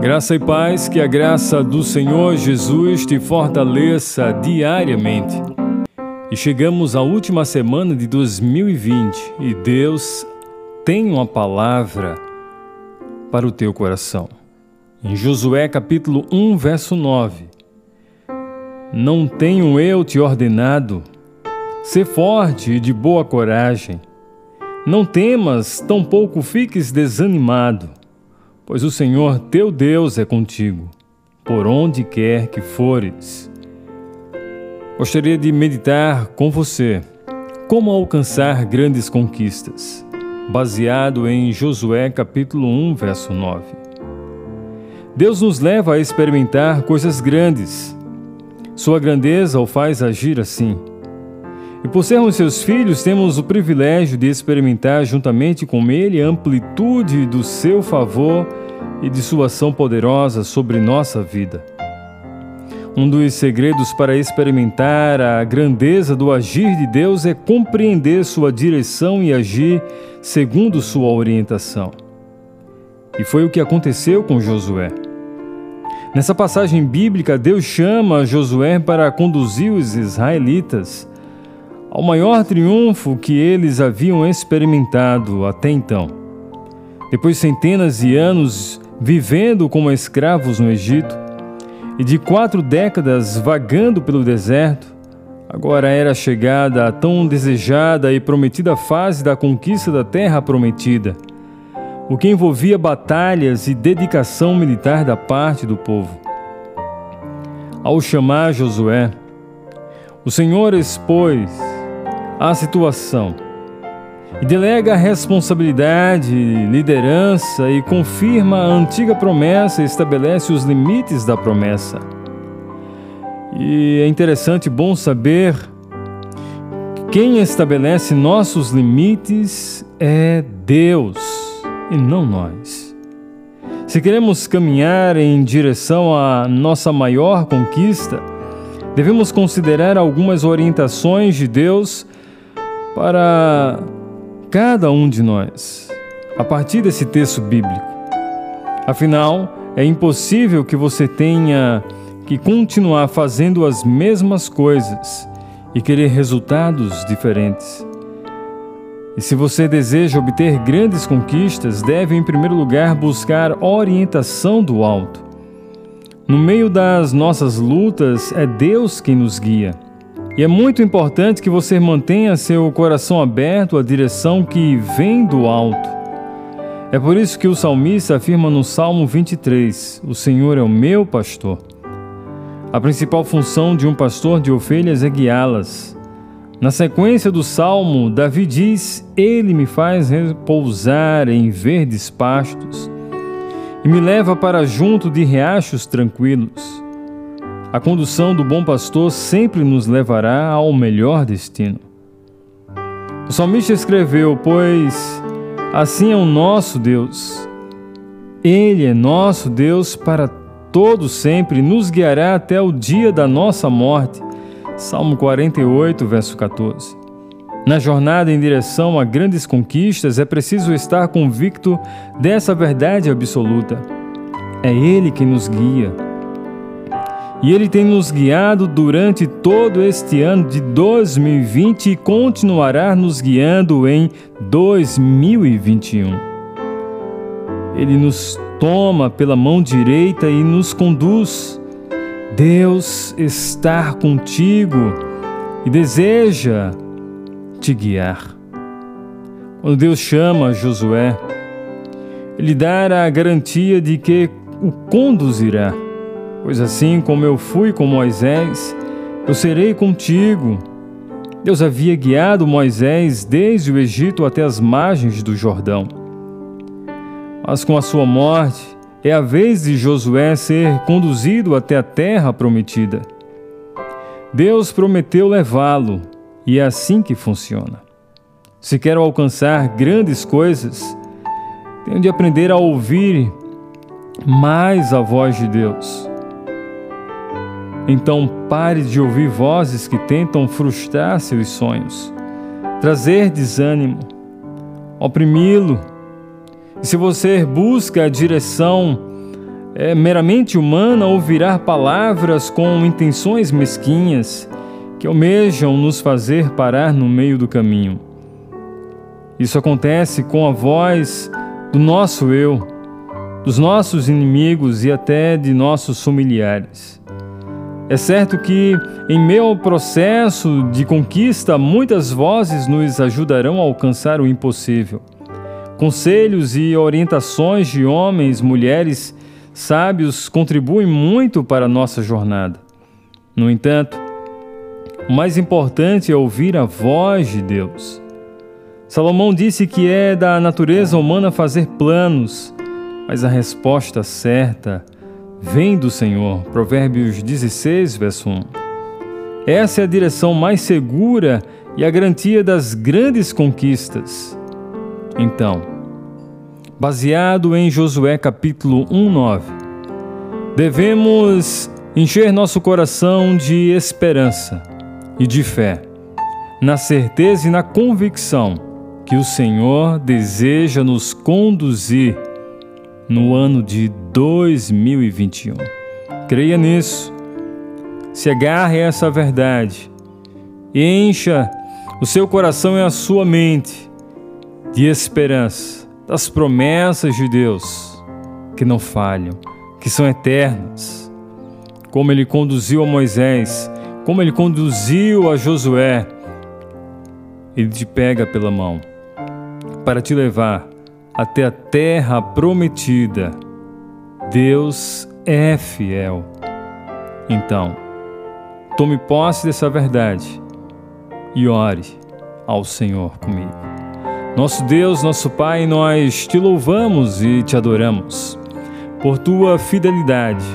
Graça e paz, que a graça do Senhor Jesus te fortaleça diariamente. E chegamos à última semana de 2020 e Deus tem uma palavra para o teu coração. Em Josué capítulo 1, verso 9: Não tenho eu te ordenado? Ser forte e de boa coragem. Não temas, tampouco fiques desanimado pois o Senhor teu Deus é contigo, por onde quer que fores. Gostaria de meditar com você como alcançar grandes conquistas, baseado em Josué capítulo 1, verso 9. Deus nos leva a experimentar coisas grandes. Sua grandeza o faz agir assim. E por sermos seus filhos, temos o privilégio de experimentar juntamente com Ele a amplitude do seu favor e de sua ação poderosa sobre nossa vida. Um dos segredos para experimentar a grandeza do agir de Deus é compreender sua direção e agir segundo sua orientação. E foi o que aconteceu com Josué. Nessa passagem bíblica, Deus chama Josué para conduzir os israelitas ao maior triunfo que eles haviam experimentado até então. Depois de centenas de anos vivendo como escravos no Egito, e de quatro décadas vagando pelo deserto, agora era chegada a tão desejada e prometida fase da conquista da terra prometida, o que envolvia batalhas e dedicação militar da parte do povo. Ao chamar Josué, o Senhor expôs a situação e delega responsabilidade, liderança e confirma a antiga promessa e estabelece os limites da promessa. E é interessante, bom saber que quem estabelece nossos limites é Deus e não nós. Se queremos caminhar em direção à nossa maior conquista, devemos considerar algumas orientações de Deus para cada um de nós, a partir desse texto bíblico. Afinal, é impossível que você tenha que continuar fazendo as mesmas coisas e querer resultados diferentes. E se você deseja obter grandes conquistas, deve em primeiro lugar buscar orientação do alto. No meio das nossas lutas, é Deus quem nos guia. E é muito importante que você mantenha seu coração aberto à direção que vem do alto. É por isso que o salmista afirma no Salmo 23: O Senhor é o meu pastor. A principal função de um pastor de ovelhas é guiá-las. Na sequência do salmo, Davi diz: Ele me faz repousar em verdes pastos e me leva para junto de riachos tranquilos. A condução do bom pastor sempre nos levará ao melhor destino. O salmista escreveu: Pois assim é o nosso Deus. Ele é nosso Deus para todo sempre, nos guiará até o dia da nossa morte. Salmo 48, verso 14. Na jornada em direção a grandes conquistas, é preciso estar convicto dessa verdade absoluta. É Ele que nos guia e Ele tem nos guiado durante todo este ano de 2020 e continuará nos guiando em 2021. Ele nos toma pela mão direita e nos conduz. Deus está contigo e deseja te guiar. Quando Deus chama Josué, Ele dá a garantia de que o conduzirá Pois assim como eu fui com Moisés, eu serei contigo. Deus havia guiado Moisés desde o Egito até as margens do Jordão. Mas com a sua morte, é a vez de Josué ser conduzido até a terra prometida. Deus prometeu levá-lo, e é assim que funciona. Se quero alcançar grandes coisas, tenho de aprender a ouvir mais a voz de Deus. Então pare de ouvir vozes que tentam frustrar seus sonhos, trazer desânimo, oprimi-lo. E se você busca a direção é meramente humana ou virar palavras com intenções mesquinhas que almejam nos fazer parar no meio do caminho. Isso acontece com a voz do nosso eu, dos nossos inimigos e até de nossos familiares. É certo que, em ao processo de conquista, muitas vozes nos ajudarão a alcançar o impossível. Conselhos e orientações de homens, mulheres sábios contribuem muito para a nossa jornada. No entanto, o mais importante é ouvir a voz de Deus. Salomão disse que é da natureza humana fazer planos, mas a resposta certa vem do Senhor. Provérbios 16, verso 1. Essa é a direção mais segura e a garantia das grandes conquistas. Então, baseado em Josué capítulo 1, 9, devemos encher nosso coração de esperança e de fé, na certeza e na convicção que o Senhor deseja nos conduzir no ano de 2021. Creia nisso. Se agarre a essa verdade. Encha o seu coração e a sua mente de esperança, das promessas de Deus que não falham, que são eternas. Como ele conduziu a Moisés, como ele conduziu a Josué, ele te pega pela mão para te levar até a terra prometida. Deus é fiel. Então, tome posse dessa verdade e ore ao Senhor comigo. Nosso Deus, nosso Pai, nós te louvamos e te adoramos por tua fidelidade,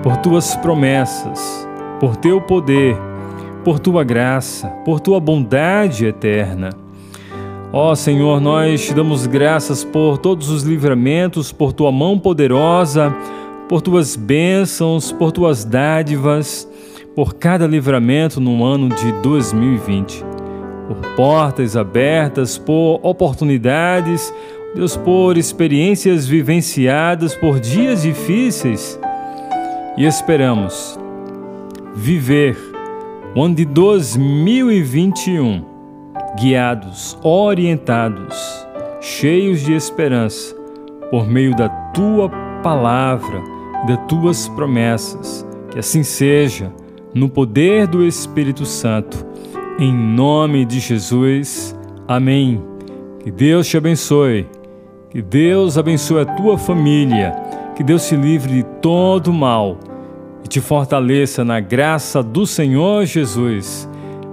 por tuas promessas, por teu poder, por tua graça, por tua bondade eterna. Ó Senhor, nós te damos graças por todos os livramentos, por tua mão poderosa, por tuas bênçãos, por tuas dádivas, por cada livramento no ano de 2020. Por portas abertas, por oportunidades, Deus, por experiências vivenciadas, por dias difíceis. E esperamos viver o ano de 2021 guiados, orientados, cheios de esperança, por meio da tua palavra e das tuas promessas. Que assim seja, no poder do Espírito Santo, em nome de Jesus. Amém. Que Deus te abençoe. Que Deus abençoe a tua família. Que Deus te livre de todo mal e te fortaleça na graça do Senhor Jesus.